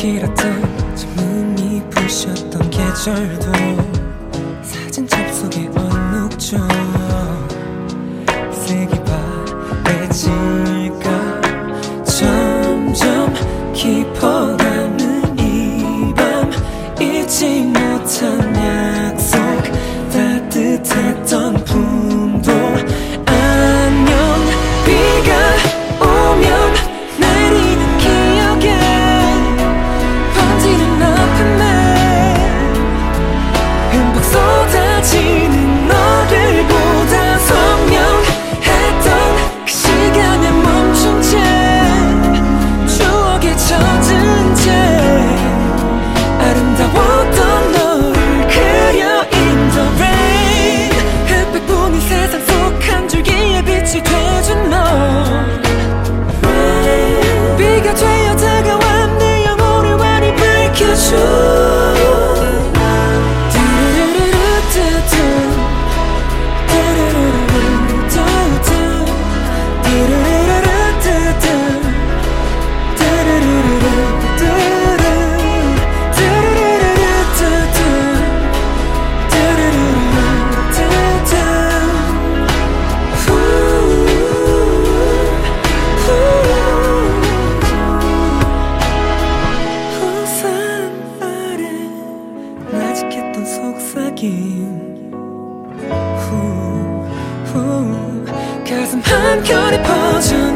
길었던 지문이 부셨던 계절도 사진 첩 속에 얼룩져 should 한결이 퍼져